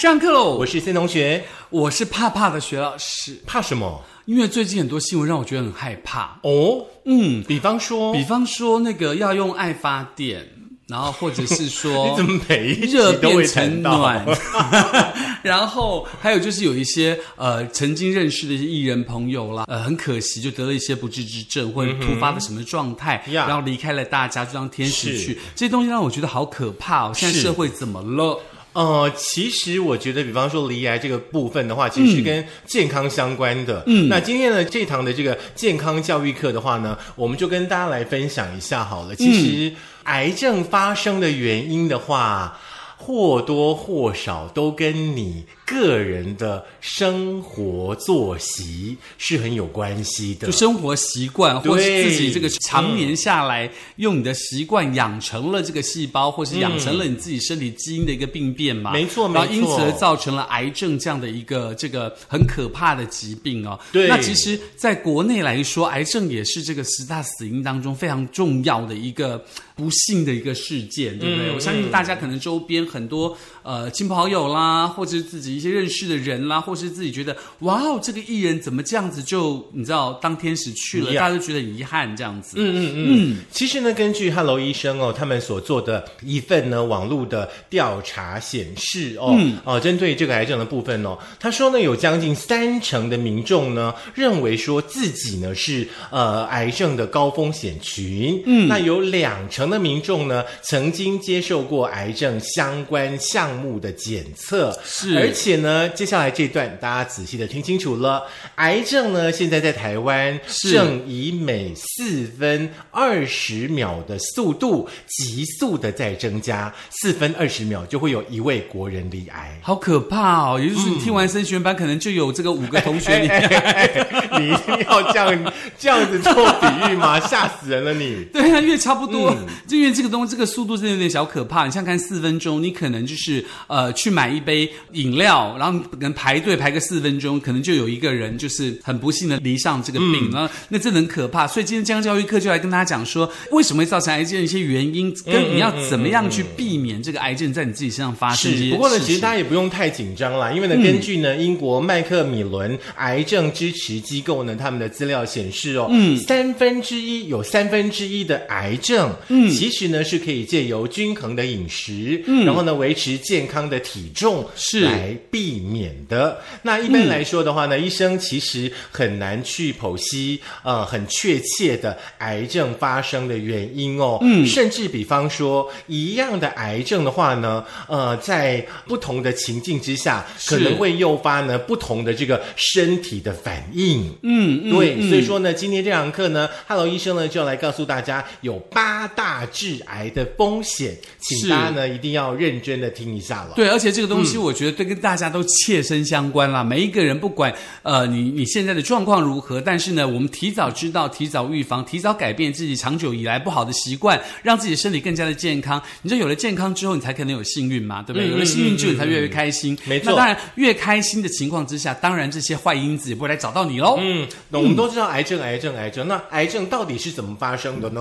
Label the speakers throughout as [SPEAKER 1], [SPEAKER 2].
[SPEAKER 1] 上课喽！
[SPEAKER 2] 我是森同学。
[SPEAKER 1] 我是怕怕的学老师，
[SPEAKER 2] 怕什么？
[SPEAKER 1] 因为最近很多新闻让我觉得很害怕。
[SPEAKER 2] 哦，
[SPEAKER 1] 嗯，
[SPEAKER 2] 比方说，
[SPEAKER 1] 比方说那个要用爱发电，然后或者是说
[SPEAKER 2] 你怎么每一集
[SPEAKER 1] 热变成暖，然后还有就是有一些呃曾经认识的一些艺人朋友啦，呃很可惜就得了一些不治之症或者突发的什么状态，
[SPEAKER 2] 呀
[SPEAKER 1] 然后离开了大家，就当天使去，这些东西让我觉得好可怕哦！现在社会怎么了？
[SPEAKER 2] 呃，其实我觉得，比方说离癌这个部分的话，其实是跟健康相关的。嗯，那今天呢这堂的这个健康教育课的话呢，我们就跟大家来分享一下好了。其实癌症发生的原因的话，或多或少都跟你个人的生活作息是很有关系的
[SPEAKER 1] 就。生活习惯，或是自己这个常年下来、用你的习惯养成了这个细胞，或是养成了你自己身体基因的一个病变嘛？
[SPEAKER 2] 没错
[SPEAKER 1] 然后因此而造成了癌症这样的一个这个很可怕的疾病哦。
[SPEAKER 2] 对
[SPEAKER 1] 那其实在国内来说，癌症也是这个十大死因当中非常重要的一个不幸的一个事件，对不对？
[SPEAKER 2] 嗯
[SPEAKER 1] 我相信大家可能周边很多呃亲朋好友啦，或者是自己一些认识的人啦，或是自己觉得哇哦，这个艺人怎么这样子就你知道当天使去了，大家都觉得很遗憾这样子。
[SPEAKER 2] 嗯嗯嗯，其实呢，根据 Hello 医生哦，他们所做的一份呢网络的调查显示哦，哦，针对这个癌症的部分哦，他说呢，有将近三成的民众呢认为说自己呢是呃癌症的高风险群，嗯，那有两成的民众呢曾经接受过癌症相关项目的检测，
[SPEAKER 1] 是
[SPEAKER 2] 而且呢，接下来这段大家仔细的听清楚了，癌症呢现在在台湾
[SPEAKER 1] 是
[SPEAKER 2] 正以每四分二十秒的速度急速的在增加，四分二十秒就会有一位国人罹癌。
[SPEAKER 1] 好可怕哦！也就是你听完升学班，可能就有这个五个同学。
[SPEAKER 2] 你一定要这样这样子做比喻吗？吓死人了你！
[SPEAKER 1] 对啊，因为差不多，
[SPEAKER 2] 嗯
[SPEAKER 1] 就因为这个东西，这个速度真的有点小可怕。你像看四分钟，你可能就是呃去买一杯饮料，然后可能排队排个四分钟，可能就有一个人就是很不幸的离上这个
[SPEAKER 2] 嗯。
[SPEAKER 1] 病，然后那真的很可怕。所以今天健康教育课就来跟大家讲说，为什么会造成癌症的一些原因，跟你要怎么样去避免这个癌症在你自己身上发生
[SPEAKER 2] 不过呢，其实大家也不用太紧张啦，因为呢，根据呢英国麦克米伦癌症支持机构呢他们的资料显示哦，嗯，三分之一有三分之一的癌症，嗯，其实呢是可以借由均衡的饮食，嗯，然后呢维持健康的体重
[SPEAKER 1] 是。
[SPEAKER 2] 来避免的。那一般来说的话呢，医生其实很难去剖析呃很确切的癌症发生的原因哦，嗯，甚至比方说一样的癌症的话呢，呃，在不同的情境之下，可能会诱发呢不同的这个身体的反应。
[SPEAKER 1] 嗯嗯
[SPEAKER 2] 对，
[SPEAKER 1] 嗯
[SPEAKER 2] 所以说呢，今天这堂课呢，Hello 医生呢就要来告诉大家有八大致癌的风险，请大家呢一定要认真的听一下了。
[SPEAKER 1] 对，而且这个东西我觉得对跟大家都切身相关啦。每一个人不管呃你你现在的状况如何，但是呢，我们提早知道、提早预防、提早改变自己长久以来不好的习惯，让自己的身体更加的健康。你就有了健康之后，你才可能有幸运嘛，对不对？
[SPEAKER 2] 嗯
[SPEAKER 1] 有了幸运之后，你才越来越开心。
[SPEAKER 2] 没错
[SPEAKER 1] 那当然，越开心的情况之下，当然这些坏因子也不会来找到你喽。
[SPEAKER 2] 嗯，那我们都知道癌症，癌症，癌症。那癌症到底是怎么发生的呢？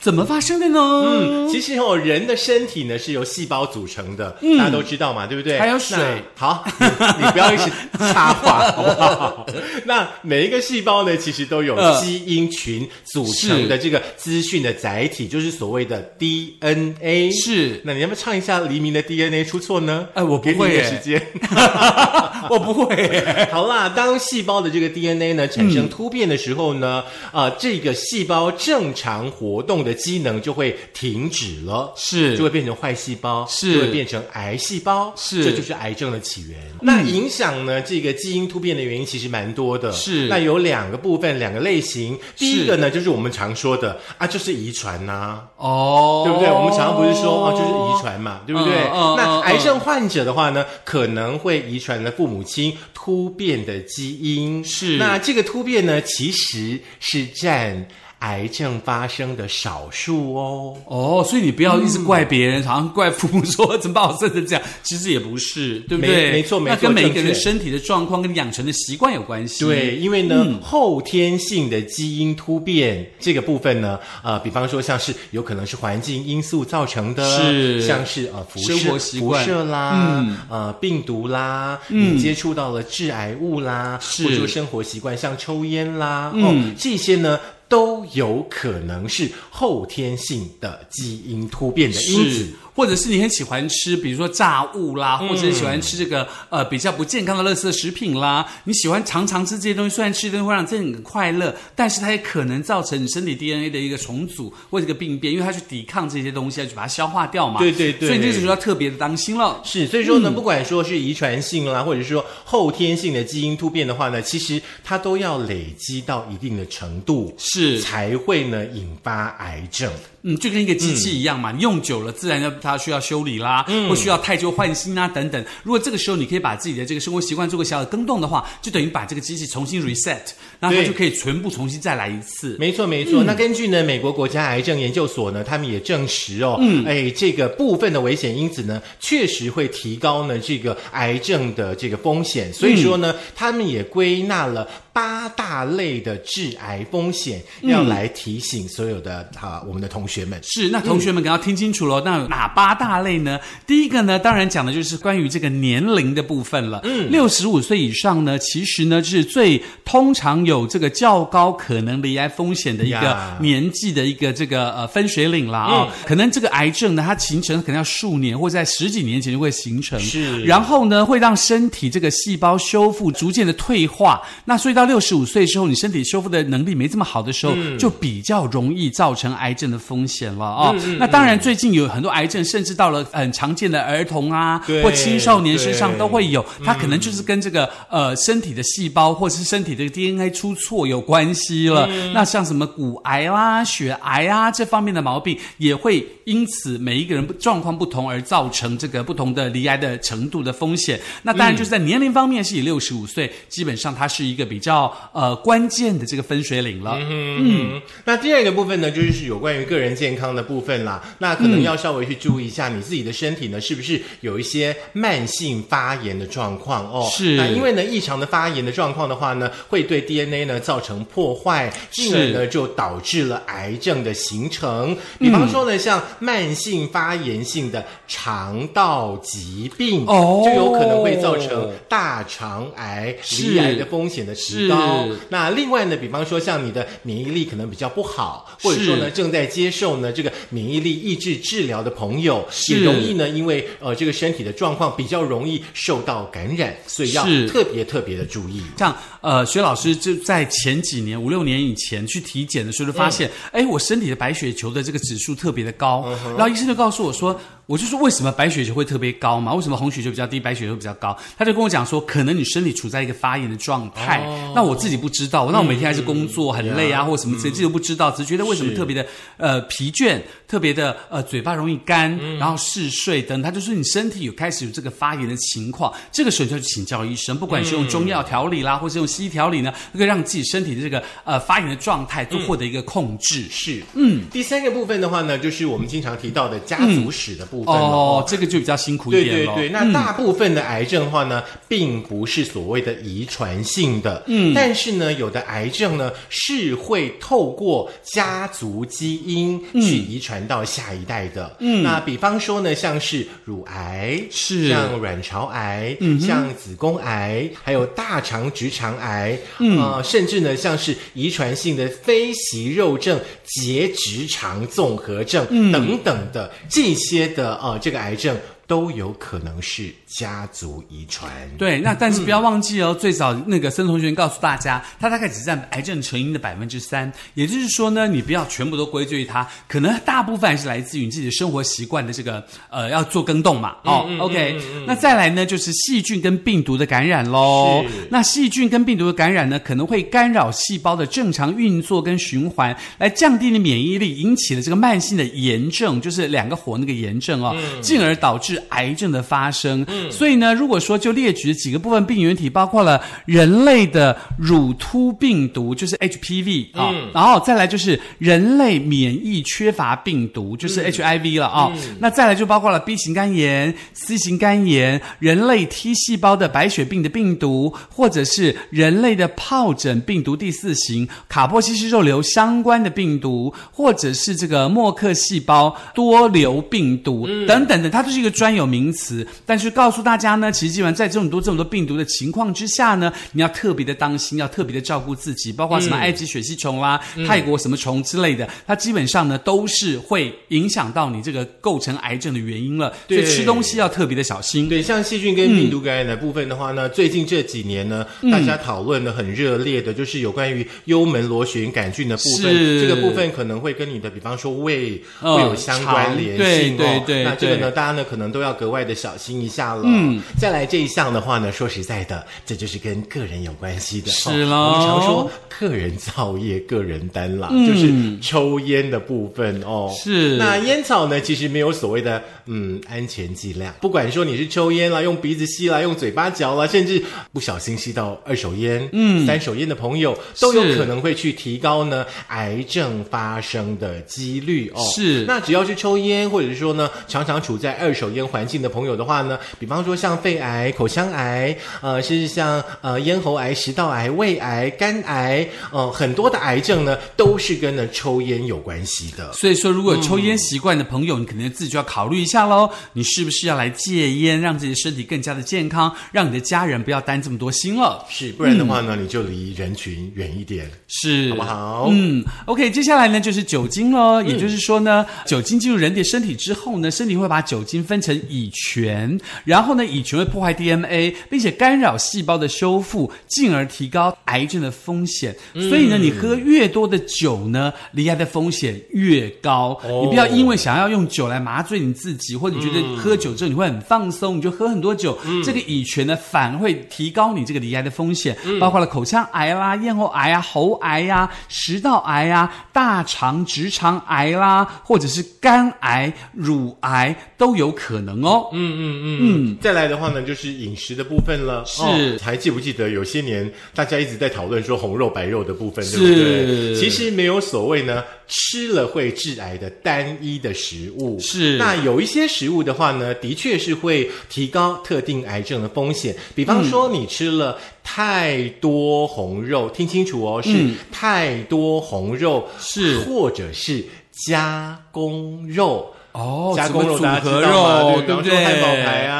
[SPEAKER 1] 怎么发生的呢？
[SPEAKER 2] 嗯，其实哦，人的身体呢是由细胞组成的，大家都知道嘛，对不对？
[SPEAKER 1] 嗯还有水
[SPEAKER 2] 好，你你不要一直插话，好不好？那每一个细胞呢，其实都有
[SPEAKER 1] 呃
[SPEAKER 2] 基因群组成的这个资讯的载体，就是所谓的 DNA。
[SPEAKER 1] 是
[SPEAKER 2] 那你要不要唱一下黎明的 DNA 出错呢？
[SPEAKER 1] 哎我不
[SPEAKER 2] 给你
[SPEAKER 1] 会耶
[SPEAKER 2] 一个时间。
[SPEAKER 1] 我不会。
[SPEAKER 2] 好啦，当细胞的这个 DNA 呢产
[SPEAKER 1] 嗯
[SPEAKER 2] 生突变的时候呢，啊、这个细胞正常活动的机能就会停止了，
[SPEAKER 1] 是
[SPEAKER 2] 就会变成坏细胞，
[SPEAKER 1] 是
[SPEAKER 2] 就会变成癌细胞，
[SPEAKER 1] 是
[SPEAKER 2] 这就是癌症的起源。那影响呢这个基因突变的原因其实蛮多的，
[SPEAKER 1] 是
[SPEAKER 2] 那有两个部分，两个类型。第一个呢就是我们常说的啊，就是遗传呐、
[SPEAKER 1] 哦，
[SPEAKER 2] 对不对？我们常常不是说啊，就是遗传嘛，对不对？那癌症患者的话呢，可能会遗传了父母亲突变的基因。
[SPEAKER 1] 是
[SPEAKER 2] 那这个突变呢，其实是占癌症发生的少数哦。
[SPEAKER 1] 哦，所以你不要一直怪别人，好像怪父母说怎么把我生成这样，其实也不是，对不对？
[SPEAKER 2] 没没错没错
[SPEAKER 1] 那跟每一个人身体的状况跟养成的习惯有关系。
[SPEAKER 2] 对，因为呢，后天性的基因突变这个部分呢，呃，比方说像是有可能是环境因素造成的，
[SPEAKER 1] 是
[SPEAKER 2] 像是呃辐射、辐射啦，呃病毒啦，
[SPEAKER 1] 嗯
[SPEAKER 2] 你接触到了致癌物啦，
[SPEAKER 1] 是
[SPEAKER 2] 或者说生活习惯像抽烟啦，
[SPEAKER 1] 嗯
[SPEAKER 2] 哦，这些呢。都有可能是后天性的基因突变的因子，，
[SPEAKER 1] 或者是你很喜欢吃，比如说炸物啦，
[SPEAKER 2] 嗯
[SPEAKER 1] 或者是喜欢吃这个呃比较不健康的垃圾食品啦，你喜欢常常吃这些东西，虽然吃的东西会让自己很快乐，但是它也可能造成你身体 DNA 的一个重组或者一个病变，因为它去抵抗这些东西，要去把它消化掉嘛。
[SPEAKER 2] 对对对
[SPEAKER 1] 所以你这个时候要特别的当心了。
[SPEAKER 2] 是，所以说
[SPEAKER 1] 嗯
[SPEAKER 2] 呢，不管说是遗传性啦，或者是说后天性的基因突变的话呢，其实它都要累积到一定的程度，
[SPEAKER 1] 是
[SPEAKER 2] 才会呢引发癌症。
[SPEAKER 1] 嗯，就跟一个机器一样嘛，你用久了，自然要它需要修理啦，或需要太旧换新啊等等。如果这个时候你可以把自己的这个生活习惯做个小小的更动的话，就等于把这个机器重新 reset，然后它就可以全部重新再来一次。
[SPEAKER 2] 没错，没
[SPEAKER 1] 嗯
[SPEAKER 2] 错。那根据呢美国国家癌症研究所呢，他们也证实哦，嗯，哎，这个部分的危险因子呢，确实会提高呢这个癌症的这个风险。所以说呢，
[SPEAKER 1] 嗯
[SPEAKER 2] 他们也归纳了八大类的致癌风险，要来提醒所有的啊我们的同学们。
[SPEAKER 1] 是，那同学们可能要听清楚喽。那哪八大类呢？第一个呢，当然讲的就是关于这个年龄的部分了。嗯，六十五岁以上呢，其实呢是最通常有这个较高可能罹癌风险的一个年纪的一个这个呃分水岭啦啊、可能这个癌症呢，它形成可能要数年或者在十几年前就会形成。
[SPEAKER 2] 是
[SPEAKER 1] 然后呢，会让身体这个细胞修复逐渐的退化。那所以到六十五岁之后，你身体修复的能力没这么好的时候，就比较容易造成癌症的风险了哦。那当然，最近有很多癌症，甚至到了很常见的儿童啊或青少年身上都会有，它可能就是跟这个呃身体的细胞或是身体的 DNA 出错有关系了。那像什么骨癌啦、血癌啊这方面的毛病，也会因此每一个人状况不同而造成这个不同的离癌的程度的风险。那当然就是在年龄方面是以六十五岁，基本上它是一个比较呃关键的这个分水岭了。
[SPEAKER 2] 嗯，那第二个部分呢，就是有关于个人健康的部分啦。那可能要稍微去注意一下你自己的身体呢，是不是有一些慢性发炎的状况哦？
[SPEAKER 1] 是
[SPEAKER 2] 那因为呢，异常的发炎的状况的话呢，会对 DNA 呢造成破坏，进而呢就导致了癌症的形成。比方说呢，像慢性发炎性的肠道疾病，
[SPEAKER 1] 哦
[SPEAKER 2] 就有可能会造成大肠癌、
[SPEAKER 1] 是
[SPEAKER 2] 罹癌的风险的提高
[SPEAKER 1] 是。
[SPEAKER 2] 那另外呢，比方说像你的免疫力可能比较不好，或者说呢正在接受呢这个免疫力抑制治疗的朋友，也容易呢因为呃这个身体的状况比较容易受到感染，所以要特别特别的注意。
[SPEAKER 1] 像呃，薛老师就在前几年五六年以前去体检的时候，就发现，哎、我身体的白血球的这个指数特别的高，然后医生就告诉我说，我就说为什么白血球会特别高嘛？为什么红血球比较低，白血球比较高？他就跟我讲说，可能你身体处在一个发炎的状态。那我自己不知道，那我每天还是工作很累啊，或者什么之类，这都不知道，只是觉得为什么特别的呃疲倦，特别的呃嘴巴容易干，然后嗜睡等，他就说你身体有开始有这个发炎的情况，这个时候就要去请教医生，不管是用中药调理啦，或是用西医调理呢，可以让自己身体的这个呃发炎的状态都获得一个控制。
[SPEAKER 2] 是，嗯，第三个部分的话呢，就是我们经常提到的家族史的部分了
[SPEAKER 1] 哦，这个就比较辛苦一点咯
[SPEAKER 2] 对对对，那大部分的癌症的话呢，并不是所谓的遗传性的，嗯，但是呢，有的癌症呢是会透过家族基因去遗传到下一代的，嗯，那比方说呢，像是乳癌，
[SPEAKER 1] 是。
[SPEAKER 2] 像卵巢癌，嗯，像子宫癌，还有大肠直肠癌，嗯，呃，甚至呢，像是遗传性的非息肉症、结直肠综合症、等等的这些的呃这个癌症。都有可能是家族遗传。
[SPEAKER 1] 对，那但是不要忘记哦，最早那个森同学告诉大家，他大概只占癌症成因的百分之三，也就是说呢，你不要全部都归罪于他，可能大部分还是来自于你自己的生活习惯的这个呃要做更动嘛。哦、o k 那再来呢就是细菌跟病毒的感染喽。那细菌跟病毒的感染呢，可能会干扰细胞的正常运作跟循环，来降低你免疫力，引起了这个慢性的炎症，就是两个火那个炎症哦，进而导致癌症的发生。嗯，所以呢，如果说就列举几个部分病原体，包括了人类的乳突病毒，就是 HPV 啊，然后再来就是人类免疫缺乏病毒，就是 HIV 了啊。那再来就包括了 B 型肝炎、C 型肝炎、人类 T 细胞的白血病的病毒，或者是人类的疱疹病毒第四型、卡波西氏肉瘤相关的病毒，或者是这个默克细胞多瘤病毒等等的，它就是一个专有名词。但是告诉大家呢，其实基本上在这么多这么多病毒的情况之下呢，你要特别的当心，要特别的照顾自己，包括什么埃及血吸虫啦、泰国什么虫之类的，它基本上呢都是会影响到你这个构成癌症的原因了。所以吃东西要特别的小心。
[SPEAKER 2] 对，像细菌跟病毒感染的部分的话呢，最近这几年呢，大家讨论的很热烈的，就是有关于幽门螺旋杆菌的部分。这个部分可能会跟你的，比方说胃会有相关联性哦。
[SPEAKER 1] 对对对
[SPEAKER 2] 那这个呢，大家呢可能都要格外的小心一下了。嗯，再来这一项的话呢，说实在的，这就是跟个人有关系的。
[SPEAKER 1] 是咯
[SPEAKER 2] 哦我们常说个人造业、个人担啦，就是抽烟的部分哦。
[SPEAKER 1] 是
[SPEAKER 2] 那烟草呢，其实没有所谓的嗯安全剂量，不管说你是抽烟啦、用鼻子吸啦、用嘴巴嚼啦，甚至不小心吸到二手烟、嗯、三手烟的朋友，都有可能会去提高呢癌症发生的几率哦。
[SPEAKER 1] 是
[SPEAKER 2] 那只要是抽烟，或者是说呢常常处在二手烟环境的朋友的话呢，比方说像肺癌、口腔癌，呃，甚至像呃咽喉癌、食道癌、胃癌、肝癌，呃，很多的癌症呢都是跟呢抽烟有关系的。
[SPEAKER 1] 所以说，如果有抽烟习惯的朋友，你可能自己就要考虑一下喽。你是不是要来戒烟，让自己的身体更加的健康，让你的家人不要担这么多心了？
[SPEAKER 2] 是，不然的话呢，你就离人群远一点，
[SPEAKER 1] 是，
[SPEAKER 2] 好不好？
[SPEAKER 1] 嗯，OK，接下来呢就是酒精喽，也就是说呢，酒精进入人体身体之后呢，身体会把酒精分成乙醛，然后呢，乙醛会破坏 DNA，并且干扰细胞的修复，进而提高癌症的风险。所以呢，你喝越多的酒呢，罹癌的风险越高。
[SPEAKER 2] 哦。
[SPEAKER 1] 你不要因为想要用酒来麻醉你自己，或者你觉得喝酒之后你会很放松，你就喝很多酒，这个乙醛呢反而会提高你这个罹癌的风险，包括了口腔癌啦、咽喉癌啊、喉癌呀、食道癌啊、大肠直肠癌啦，或者是肝癌、乳癌都有可能哦。
[SPEAKER 2] 嗯嗯嗯嗯，再来的话呢，就是饮食的部分了。
[SPEAKER 1] 是
[SPEAKER 2] 哦还记不记得有些年大家一直在讨论说红肉白肉的部分，对不
[SPEAKER 1] 是
[SPEAKER 2] 对？其实没有所谓呢吃了会致癌的单一的食物。
[SPEAKER 1] 是
[SPEAKER 2] 那有一些食物的话呢，的确是会提高特定癌症的风险。比方说你吃了太多红肉，听清楚哦，是太多红肉，
[SPEAKER 1] 是
[SPEAKER 2] 或者是加工肉。
[SPEAKER 1] 哦
[SPEAKER 2] 加工肉
[SPEAKER 1] 什么
[SPEAKER 2] 大家知
[SPEAKER 1] 组合
[SPEAKER 2] 道嘛？
[SPEAKER 1] 肉，对不对？
[SPEAKER 2] 汉堡排啊，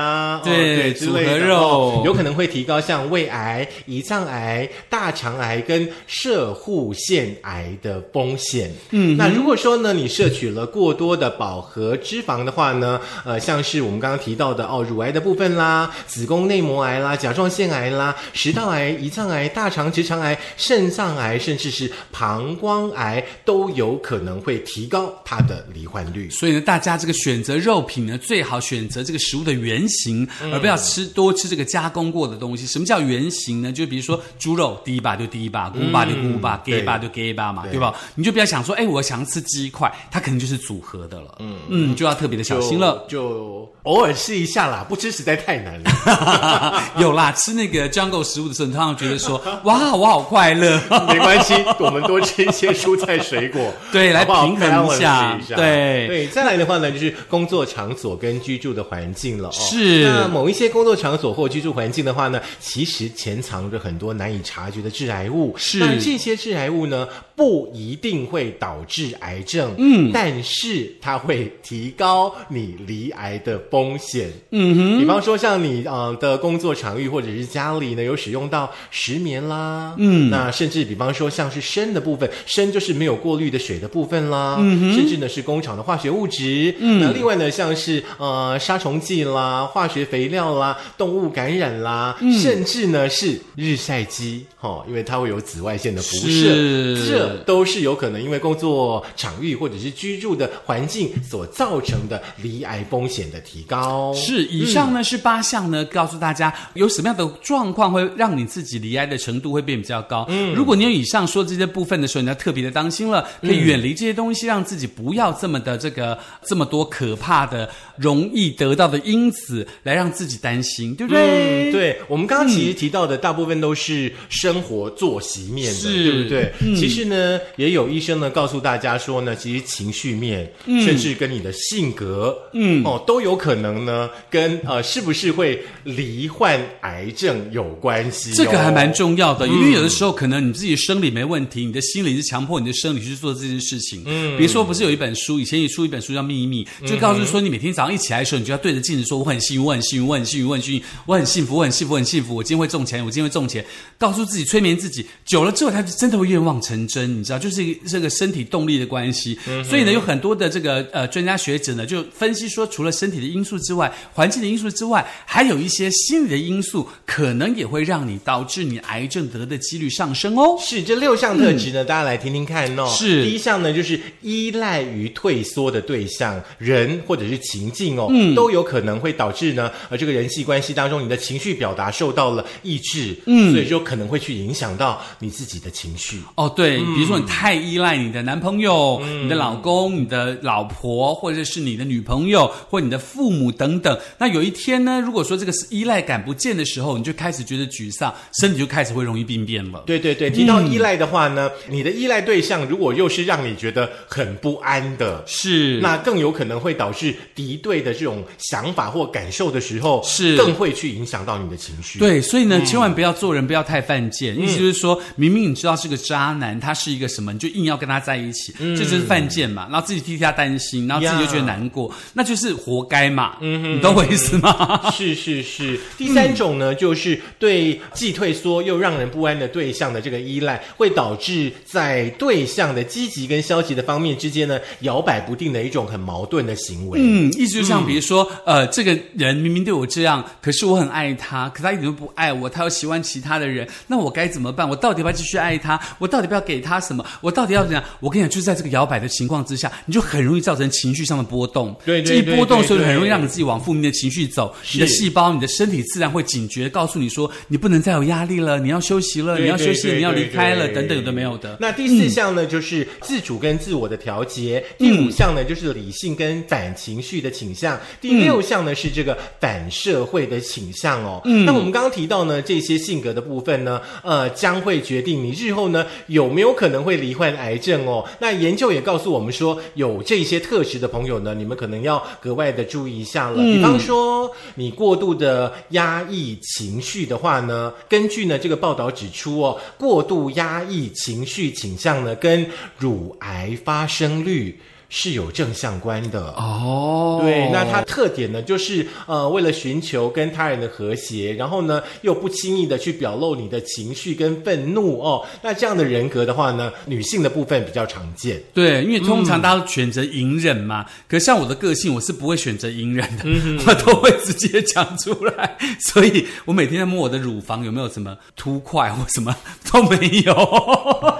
[SPEAKER 1] 对
[SPEAKER 2] 哦对之类的
[SPEAKER 1] 组合肉
[SPEAKER 2] 哦有可能会提高像胃癌、胰脏癌、大肠癌跟射护腺癌的风险。嗯，那如果说呢，你摄取了过多的饱和脂肪的话呢，呃，像是我们刚刚提到的哦，乳癌的部分啦、子宫内膜癌啦、甲状腺癌啦、食道癌、胰脏癌、大肠直肠癌、肾脏癌，甚至是膀胱癌，都有可能会提高它的罹患率。
[SPEAKER 1] 所以呢，大家这个选择肉品呢，最好选择这个食物的原型，
[SPEAKER 2] 嗯
[SPEAKER 1] 而不要吃多吃这个加工过的东西。什么叫原型呢？就比如说猪肉，第一把就第一把，菇把就菇把，
[SPEAKER 2] 对
[SPEAKER 1] 给把就给把嘛，
[SPEAKER 2] 对
[SPEAKER 1] 对吧？你就不要想说，哎，我想吃鸡块，它可能就是组合的了。嗯嗯，就要特别的小心了。
[SPEAKER 2] 就，偶尔试一下啦，不吃实在太难了。
[SPEAKER 1] 有啦，吃那个 jungle 食物的时候，你通常觉得说，哇，我好快乐。
[SPEAKER 2] 没关系，我们多吃一些蔬菜水果，
[SPEAKER 1] 对来平衡一下对
[SPEAKER 2] 对，再来的话呢，就是工作场所跟居住的环境了、哦。
[SPEAKER 1] 是
[SPEAKER 2] 那某一些工作场所或居住环境的话呢，其实潜藏着很多难以察觉的致癌物。
[SPEAKER 1] 是
[SPEAKER 2] 那这些致癌物呢，不一定会导致癌症，嗯，但是它会提高你罹癌的风险。嗯哼，比方说像你呃的工作场域或者是家里呢，有使用到石棉啦，嗯，那甚至比方说像是砷的部分，砷就是没有过滤的水的部分啦，嗯哼，甚至呢是工厂的化学物质，嗯，那另外呢像是呃杀虫剂啦、化学肥料啦、动物感染啦，甚至呢是日晒机，哈、哦，因为它会有紫外线的辐射，
[SPEAKER 1] 是
[SPEAKER 2] 这都是有可能因为工作场域或者是居住的环境所造成的离癌风险的提高。
[SPEAKER 1] 是，以上呢、是八项呢，告诉大家有什么样的状况会让你自己离癌的程度会变比较高。嗯，如果你有以上说这些部分的时候，你要特别的当心了，可以远离这些东西，让自己不要这么的这个这么多可怕的、容易得到的因子来让自己担心，对不对？
[SPEAKER 2] 嗯，对，我们刚刚其实提到的大部分都是生活作息面的，
[SPEAKER 1] 是
[SPEAKER 2] 对不对？其实呢，也有医生呢告诉大家说呢，其实情绪面，
[SPEAKER 1] 嗯。
[SPEAKER 2] 甚至跟你的性格，嗯，哦，都有可能呢跟呃是不是会罹患癌症有关系、哦。
[SPEAKER 1] 这个还蛮重要的，因为有的时候可能你自己生理没问题，你的心理是强迫你的生理去做这件事情。嗯，比如说不是有一本书，以前也出一本书叫《秘密》，就告诉说你每天早上一起来的时候，你就要对着镜子说我很幸运，我很幸运，我很幸运，我很幸运，我很幸福，我很幸福，我很幸福，我今天会中钱，我今天会中钱，告诉自己催眠自己，久了之后，他就真的会愿望成真，你知道，就是这个身体动力的关系。所以呢，有很多的这个呃专家学者呢，就分析说，除了身体的因素之外，环境的因素之外，还有一些心理的因素，可能也会让你导致你癌症得的几率上升哦。
[SPEAKER 2] 是这六项特质呢，大家来听听看哦。
[SPEAKER 1] 是
[SPEAKER 2] 第一项呢，就是依赖于退缩的对象人或者是情境哦，
[SPEAKER 1] 嗯
[SPEAKER 2] 都有可能会导致呢，呃，这个人际关系当中你的情绪表达受到了抑制，嗯，所以就可能会去影响到你自己的情绪。
[SPEAKER 1] 哦，对，比如说你太依赖你的男朋友、你的老公、你的老婆，或者是你的女朋友，或你的父母等等。那有一天呢，如果说这个是依赖感不见的时候，你就开始觉得沮丧，身体就开始会容易病变了。
[SPEAKER 2] 对对对，提到依赖的话呢，你的依赖对象如果又是让你觉得很不安的，
[SPEAKER 1] 是，
[SPEAKER 2] 那更有可能会导致敌对的这种想法或感受的时候，
[SPEAKER 1] 是
[SPEAKER 2] 更会去影响到你的情绪。
[SPEAKER 1] 对，所以呢，千万不要做人不要太犯贱。意思就是说，明明你知道是个渣男，他是一个什么，你就硬要跟他在一起，这就是犯贱嘛。然后自己替他担心，然后自己就觉得难过，那就是活该嘛。嗯你懂我意思吗？
[SPEAKER 2] 是是是，第三种呢，就是对既退缩又让人不安的对象的这个依赖，会导致在对象的积极跟消极的方面之间呢，摇摆不定的一种很矛盾的行为。
[SPEAKER 1] 嗯，意思就像比如说，呃，这个人明明对我这样，可是我很爱他，可他一点都不爱我，他又喜欢其他的人，那我该怎么办？我到底要不要继续爱他？我到底要不要给他什么？我到底要怎样？我跟你讲，就是在这个摇摆的情况之下，你就很容易造成情绪上的波动。
[SPEAKER 2] 对对
[SPEAKER 1] 这一波动的时候，
[SPEAKER 2] 对对
[SPEAKER 1] 就很容易让你自己往负面的情绪走。你的细胞、你的身体自然会警觉，告诉你说，你不能再有压力了，你要休息了，你要休息了，你要离开了，等等，有的没有的。
[SPEAKER 2] 那第四项呢，就是自主跟自我的调节；第五项呢，就是理性跟反情绪的倾向；第六项呢，是这个反社会的倾向哦。嗯，那我们刚刚提到呢，这些性格的部分呢，呃，将会决定你日后呢有没有可能会罹患癌症哦。那研究也告诉我们说，有这些特质的朋友呢，你们可能要格外的注意一下了。比方说，你过度的压抑情绪的话呢，根据呢这个报道指出哦，过度压抑情绪倾向呢，跟乳癌发生率。是有正相关的
[SPEAKER 1] 哦，
[SPEAKER 2] 对，那它特点呢，就是呃，为了寻求跟他人的和谐，然后呢，又不轻易的去表露你的情绪跟愤怒哦。那这样的人格的话呢，女性的部分比较常见。
[SPEAKER 1] 对，因为通常大家都选择隐忍嘛，可是像我的个性，我是不会选择隐忍的，我都会直接讲出来。所以我每天在摸我的乳房有没有什么凸块或什么都没有，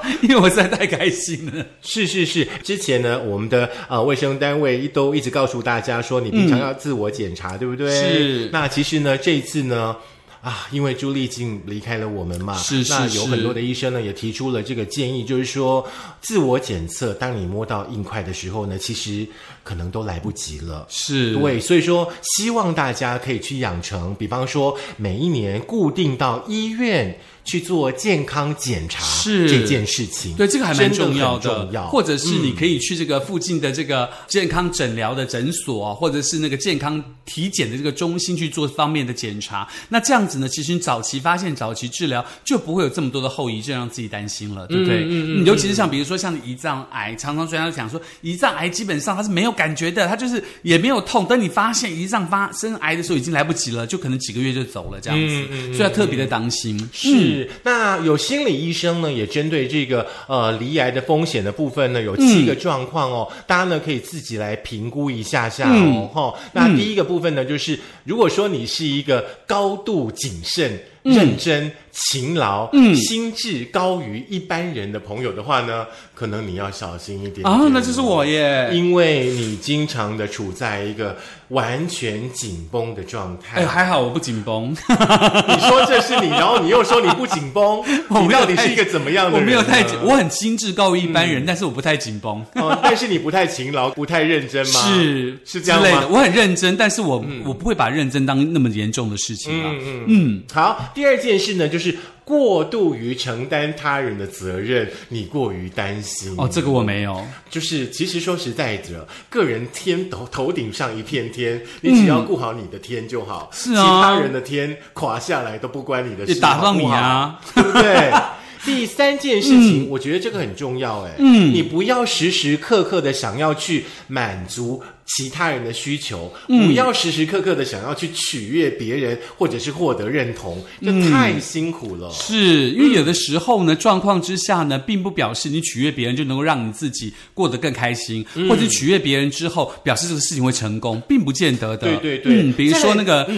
[SPEAKER 1] 因为我实在太开心了。
[SPEAKER 2] 是是是，之前呢，我们的呃卫生单位都一直告诉大家说，你平常要自我检查，对不对？
[SPEAKER 1] 是
[SPEAKER 2] 那其实呢，这一次呢。啊，因为朱丽静离开了我们嘛，
[SPEAKER 1] 是是
[SPEAKER 2] 那有很多的医生呢也提出了这个建议，就是说自我检测，当你摸到硬块的时候呢，其实可能都来不及了。
[SPEAKER 1] 是，
[SPEAKER 2] 对，所以说希望大家可以去养成，比方说每一年固定到医院去做健康检查，
[SPEAKER 1] 是
[SPEAKER 2] 这件事情，
[SPEAKER 1] 对，这个还蛮重要
[SPEAKER 2] 的重要，
[SPEAKER 1] 或者是你可以去这个附近的这个健康诊疗的诊所，或者是那个健康体检的这个中心去做方面的检查。那这样子呢，其实你早期发现、早期治疗，就不会有这么多的后遗症让自己担心了，对不对？嗯嗯尤其是像比如说像胰脏癌，常常专家讲说，胰脏癌基本上它是没有感觉的，他就是也没有痛。等你发现胰脏发生癌的时候，已经来不及了，就可能几个月就走了这样子，所以要特别的当心。
[SPEAKER 2] 是，那有心理医生呢，也针对这个呃离癌的风险的部分呢，有七个状况哦，大家呢可以自己来评估一下下哦。哈、那第一个部分呢，就是如果说你是一个高度谨慎。认真勤劳、嗯，心智高于一般人的朋友的话呢，可能你要小心一点点
[SPEAKER 1] 啊，那就是我耶。
[SPEAKER 2] 因为你经常的处在一个完全紧绷的状态。
[SPEAKER 1] 哎，还好我不紧绷。
[SPEAKER 2] 你说这是你，然后你又说你不紧绷，你到底是一个怎么样的人？
[SPEAKER 1] 我没有太紧，我很心智高于一般人，但是我不太紧绷。
[SPEAKER 2] 哦，但是你不太勤劳，不太认真吗？
[SPEAKER 1] 是
[SPEAKER 2] 是这样吗？
[SPEAKER 1] 我很认真，但是我我不会把认真当那么严重的事情啊。嗯嗯嗯。
[SPEAKER 2] 好，第二件事呢，就是过度于承担他人的责任，你过于担心。
[SPEAKER 1] 哦，这个我没有。
[SPEAKER 2] 就是其实说实在的，个人天头头顶上一片天，你只要顾好你的天就好。
[SPEAKER 1] 是啊，
[SPEAKER 2] 其他人的天垮下来都不关你的事，
[SPEAKER 1] 打到你啊，
[SPEAKER 2] 对不对？第三件事情，我觉得这个很重要，哎，嗯，你不要时时刻刻的想要去满足其他人的需求，不要时时刻刻的想要去取悦别人，或者是获得认同，这太辛苦了。
[SPEAKER 1] 是因为有的时候呢，状况之下呢，并不表示你取悦别人就能够让你自己过得更开心，或者取悦别人之后，表示这个事情会成功，并不见得的。
[SPEAKER 2] 对对对，
[SPEAKER 1] 嗯，比如说那个，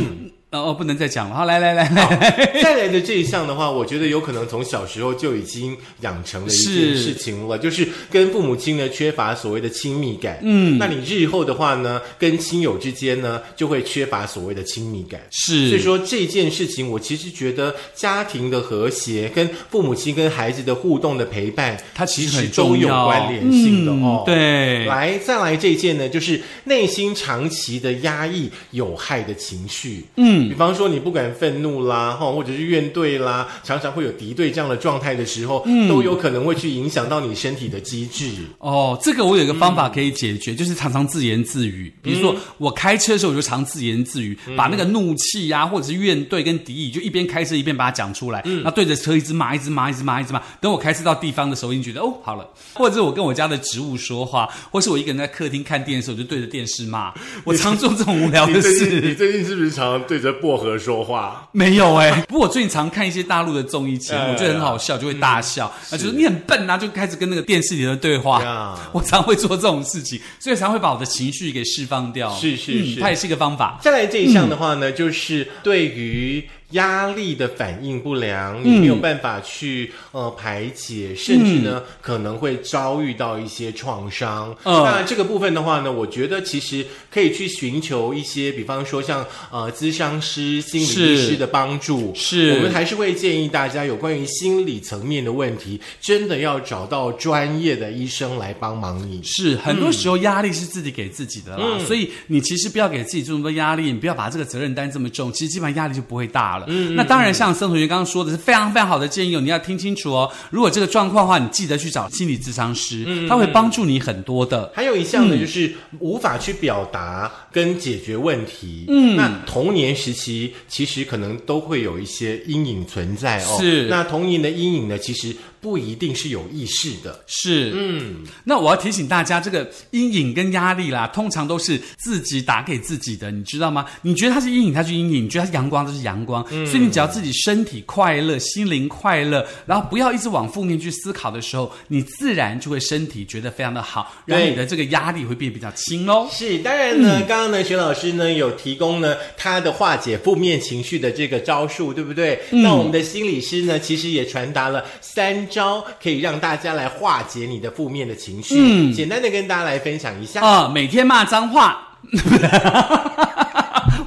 [SPEAKER 1] 嗯。哦，不能再讲了。好，来来来来，
[SPEAKER 2] 再来的这一项的话，我觉得有可能从小时候就已经养成了一件事情了，就是跟父母亲呢缺乏所谓的亲密感。嗯，那你日后的话呢，跟亲友之间呢就会缺乏所谓的亲密感。
[SPEAKER 1] 是，
[SPEAKER 2] 所以说这件事情，我其实觉得家庭的和谐跟父母亲跟孩子的互动的陪伴，
[SPEAKER 1] 它其实
[SPEAKER 2] 都有关联性的哦。
[SPEAKER 1] 对，
[SPEAKER 2] 来再来这件呢，就是内心长期的压抑有害的情绪。嗯。比方说，你不敢愤怒啦，哈，或者是怨怼啦，常常会有敌对这样的状态的时候，都有可能会去影响到你身体的机制。
[SPEAKER 1] 哦，这个我有一个方法可以解决，就是常常自言自语。比如说，我开车的时候我就常自言自语，把那个怒气呀，或者是怨怼跟敌意，就一边开车一边把它讲出来。嗯那对着车一直骂，一直骂，一直骂，一直骂。等我开车到地方的时候，已经觉得哦，好了。或者是我跟我家的植物说话，或是我一个人在客厅看电视，我就对着电视骂。我常做这种无聊的事。
[SPEAKER 2] 你最近是不是常常对着？薄荷说话
[SPEAKER 1] 没有哎，不过我最近常看一些大陆的综艺节目，我觉得很好笑，就会大笑。啊就是你很笨啊，就开始跟那个电视里的对话。我常会做这种事情，所以常会把我的情绪给释放掉。
[SPEAKER 2] 是是是，
[SPEAKER 1] 它也是一个方法。
[SPEAKER 2] 再来这一项的话呢，就是对于。压力的反应不良，你没有办法去呃排解，甚至呢可能会遭遇到一些创伤。那这个部分的话呢，我觉得其实可以去寻求一些，比方说像呃咨商师、心理医师的帮助。
[SPEAKER 1] 是，
[SPEAKER 2] 我们还是会建议大家有关于心理层面的问题，真的要找到专业的医生来帮忙你。
[SPEAKER 1] 是，很多时候压力是自己给自己的啦，所以你其实不要给自己这么多压力，你不要把这个责任担这么重，其实基本上压力就不会大了。嗯，那当然，像孙同学刚刚说的是非常非常好的建议哦，你要听清楚哦。如果这个状况的话，你记得去找心理咨商师，他会帮助你很多的。
[SPEAKER 2] 还有一项呢，就是无法去表达跟解决问题。嗯，那童年时期其实可能都会有一些阴影存在哦。
[SPEAKER 1] 是，
[SPEAKER 2] 那童年的阴影呢，其实。不一定是有意识的，
[SPEAKER 1] 是，嗯，那我要提醒大家，这个阴影跟压力啦，通常都是自己打给自己的，你知道吗？你觉得它是阴影，它是阴影；你觉得它是阳光，它是阳光。所以你只要自己身体快乐、心灵快乐，然后不要一直往负面去思考的时候，你自然就会身体觉得非常的好，然后你的这个压力会变比较轻哦。
[SPEAKER 2] 是，当然呢，刚刚呢，徐老师呢有提供呢他的化解负面情绪的这个招数，对不对？那我们的心理师呢，其实也传达了三。招可以让大家来化解你的负面的情绪，嗯，简单的跟大家来分享一下。
[SPEAKER 1] 啊，每天骂脏话。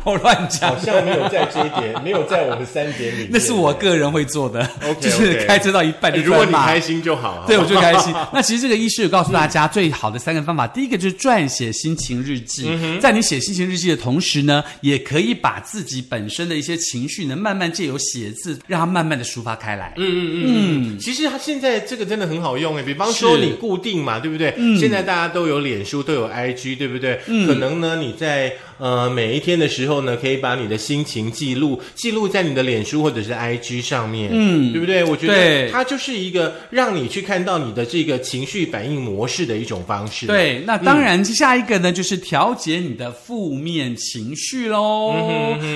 [SPEAKER 1] 我乱讲，
[SPEAKER 2] 好像没有在这一点，没有在我们三点里。
[SPEAKER 1] 那是我个人会做的，就是开车到一半就
[SPEAKER 2] 如果你开心就好，
[SPEAKER 1] 对我就开心。那其实这个医师有告诉大家最好的三个方法，第一个就是撰写心情日记，在你写心情日记的同时呢，也可以把自己本身的一些情绪呢，慢慢借由写字，让它慢慢的抒发开来。嗯嗯
[SPEAKER 2] 嗯。其实它现在这个真的很好用诶，比方说你固定嘛，对不对？现在大家都有脸书，都有 IG，对不对？可能呢你在。呃，每一天的时候呢，可以把你的心情记录记录在你的脸书或者是 IG 上面，嗯，对不对？我觉得它就是一个让你去看到你的这个情绪反应模式的一种方式。
[SPEAKER 1] 对，那当然下一个呢，就是调节你的负面情绪喽。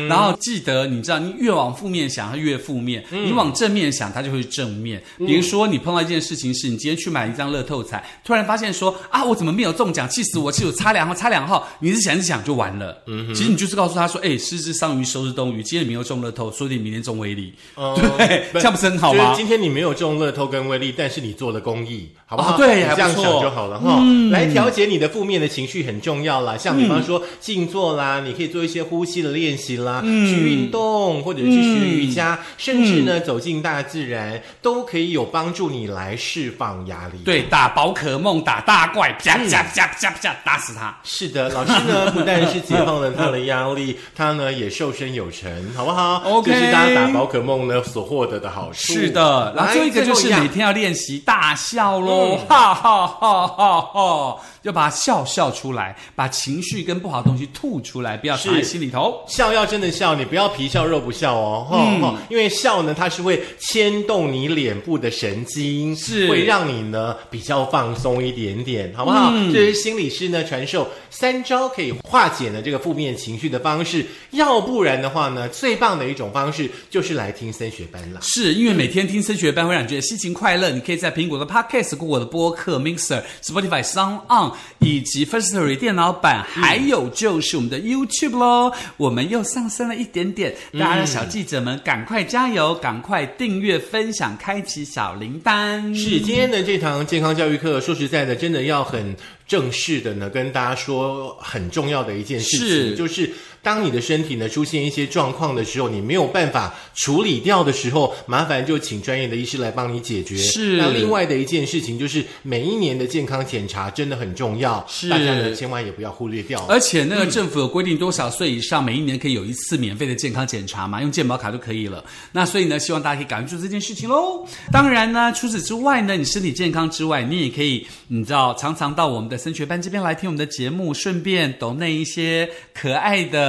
[SPEAKER 1] 然后记得，你知道，你越往负面想，它越负面；你往正面想，它就会正面。比如说，你碰到一件事情是，你今天去买一张乐透彩，突然发现说啊，我怎么没有中奖？气死我！气死我！差两号，差两号，你是想一想就完了。了。嗯，其实你就是告诉他说，哎，失之桑榆，收之东隅。今天你没有中乐透，说不定明天中威力。
[SPEAKER 2] 哦
[SPEAKER 1] 对，
[SPEAKER 2] 不
[SPEAKER 1] 这样不是很好吗？
[SPEAKER 2] 就是今天你没有中乐透跟威力，但是你做了公益，好不好？
[SPEAKER 1] 哦对
[SPEAKER 2] 你这样想就好了哈。来调节你的负面的情绪很重要啦，像比方说静坐啦，你可以做一些呼吸的练习啦，
[SPEAKER 1] 嗯
[SPEAKER 2] 去运动或者是学瑜伽，甚至呢走进大自然，都可以有帮助你来释放压力。。
[SPEAKER 1] 对，打宝可梦，打大怪，啪啪啪啪啪，打死他。
[SPEAKER 2] 是的，老师呢不但是解 放了他的压力，他呢也瘦身有成，好不好
[SPEAKER 1] OK
[SPEAKER 2] 这是大家打宝可梦呢所获得的好处。
[SPEAKER 1] 是的，然后
[SPEAKER 2] 来
[SPEAKER 1] 最后一个就是每天要练习大笑喽，
[SPEAKER 2] 嗯
[SPEAKER 1] 哈哈哈哈哈，要把笑笑出来，把情绪跟不好的东西吐出来，不要藏在心里头。
[SPEAKER 2] 笑要真的笑，你不要皮笑肉不笑哦，哈、因为笑呢，它是会牵动你脸部的神经，
[SPEAKER 1] 是
[SPEAKER 2] 会让你呢比较放松一点点，好不好？
[SPEAKER 1] 嗯
[SPEAKER 2] 这是心理师呢传授三招可以化解呢这个负面情绪的方式，要不然的话呢，最棒的一种方式就是来听升学班啦。
[SPEAKER 1] 是因为每天听升学班会让你觉得心情快乐，你可以在苹果的 Podcast、Google 的播客、Mixer、Spotify、Sound On 以及 Firstory 电脑版，还有就是我们的 YouTube 喽，我们又上升了一点点。大家的小记者们，赶快加油，赶快订阅、分享、开启小铃铛。
[SPEAKER 2] 是今天的这堂健康教育课，说实在的，真的要很正式的呢，跟大家说很重要的一件事情，
[SPEAKER 1] 是。
[SPEAKER 2] 就是当你的身体呢出现一些状况的时候，你没有办法处理掉的时候，麻烦就请专业的医师来帮你解决。
[SPEAKER 1] 是
[SPEAKER 2] 那另外的一件事情就是每一年的健康检查真的很重要，
[SPEAKER 1] 是
[SPEAKER 2] 大家呢千万也不要忽略掉。
[SPEAKER 1] 而且那个政府有规定多少岁以上，每一年可以有一次免费的健康检查嘛，用健保卡就可以了。那所以呢，希望大家可以赶快做这件事情喽。当然呢，除此之外呢，你身体健康之外，你也可以，你知道，常常到我们的升学班这边来听我们的节目，顺便抖那一些可爱的。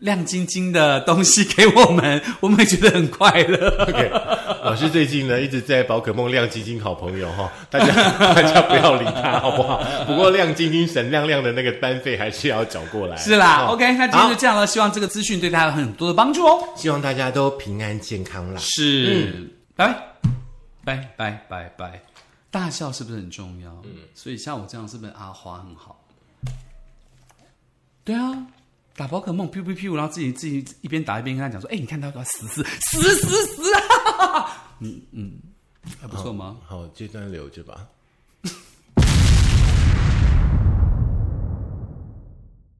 [SPEAKER 1] 亮晶晶的东西给我们，我们也觉得很快乐。
[SPEAKER 2] OK，老师最近呢一直在宝可梦亮晶晶好朋友哈，大家 大家不要理他好不好？不过亮晶晶闪亮亮的那个班费还是要缴过来。
[SPEAKER 1] 是啦、
[SPEAKER 2] 哦
[SPEAKER 1] o k 那今天就这样了，希望这个资讯对大家有很多的帮助哦。
[SPEAKER 2] 希望大家都平安健康啦。
[SPEAKER 1] 是，拜拜拜拜拜拜。大笑是不是很重要？嗯，所以像我这样是不是阿花很好？对啊，打宝可梦 p 噗 p 然后自己自己一边打一边跟他讲说：“哎，你看他要死死死死死啊！”嗯嗯，还不错吗？
[SPEAKER 2] 好，这段留着吧。